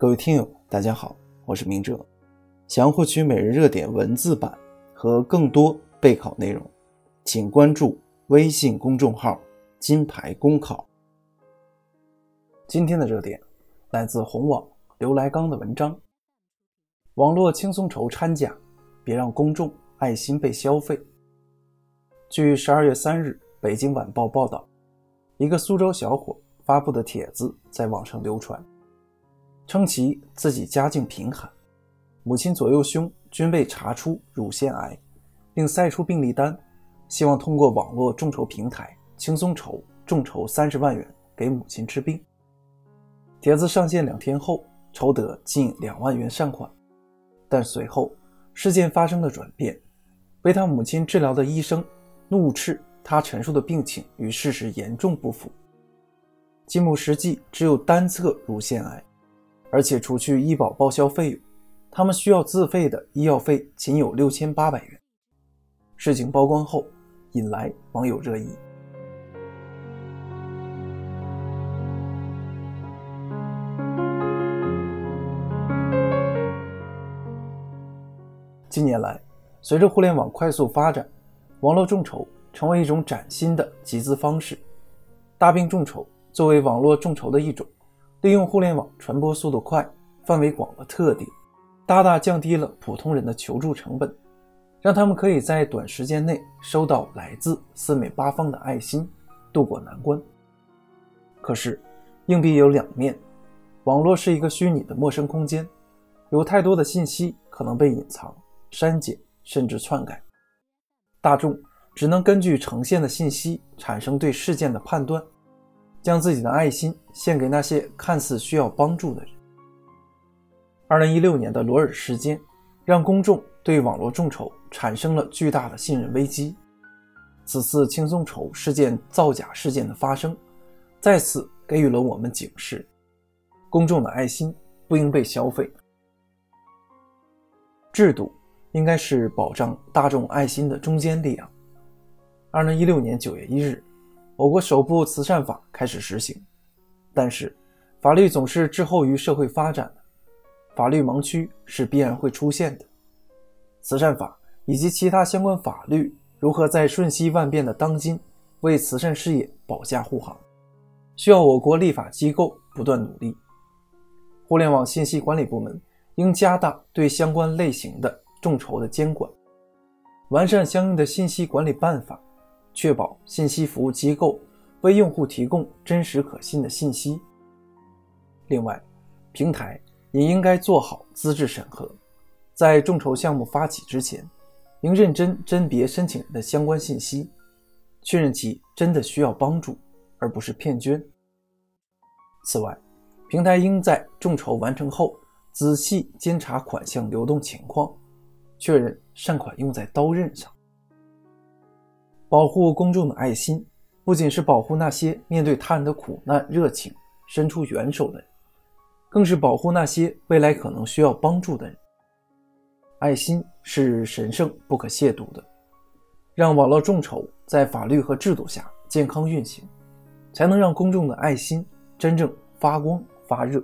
各位听友，大家好，我是明哲。想要获取每日热点文字版和更多备考内容，请关注微信公众号“金牌公考”。今天的热点来自红网刘来刚的文章：网络轻松筹掺假，别让公众爱心被消费。据十二月三日《北京晚报》报道，一个苏州小伙发布的帖子在网上流传。称其自己家境贫寒，母亲左右胸均被查出乳腺癌，并晒出病历单，希望通过网络众筹平台轻松筹众筹三十万元给母亲治病。帖子上线两天后，筹得近两万元善款，但随后事件发生了转变，为他母亲治疗的医生怒斥他陈述的病情与事实严重不符，其母实际只有单侧乳腺癌。而且除去医保报销费用，他们需要自费的医药费仅有六千八百元。事情曝光后，引来网友热议。近年来，随着互联网快速发展，网络众筹成为一种崭新的集资方式。大病众筹作为网络众筹的一种。利用互联网传播速度快、范围广的特点，大大降低了普通人的求助成本，让他们可以在短时间内收到来自四面八方的爱心，渡过难关。可是，硬币有两面，网络是一个虚拟的陌生空间，有太多的信息可能被隐藏、删减，甚至篡改。大众只能根据呈现的信息产生对事件的判断。将自己的爱心献给那些看似需要帮助的人。二零一六年的罗尔事件，让公众对网络众筹产生了巨大的信任危机。此次轻松筹事件造假事件的发生，再次给予了我们警示：公众的爱心不应被消费。制度应该是保障大众爱心的中坚力量。二零一六年九月一日。我国首部慈善法开始实行，但是法律总是滞后于社会发展的，法律盲区是必然会出现的。慈善法以及其他相关法律如何在瞬息万变的当今为慈善事业保驾护航，需要我国立法机构不断努力。互联网信息管理部门应加大对相关类型的众筹的监管，完善相应的信息管理办法。确保信息服务机构为用户提供真实可信的信息。另外，平台也应该做好资质审核，在众筹项目发起之前，应认真甄别申请人的相关信息，确认其真的需要帮助，而不是骗捐。此外，平台应在众筹完成后仔细监察款项流动情况，确认善款用在刀刃上。保护公众的爱心，不仅是保护那些面对他人的苦难热情伸出援手的人，更是保护那些未来可能需要帮助的人。爱心是神圣不可亵渎的，让网络众筹在法律和制度下健康运行，才能让公众的爱心真正发光发热。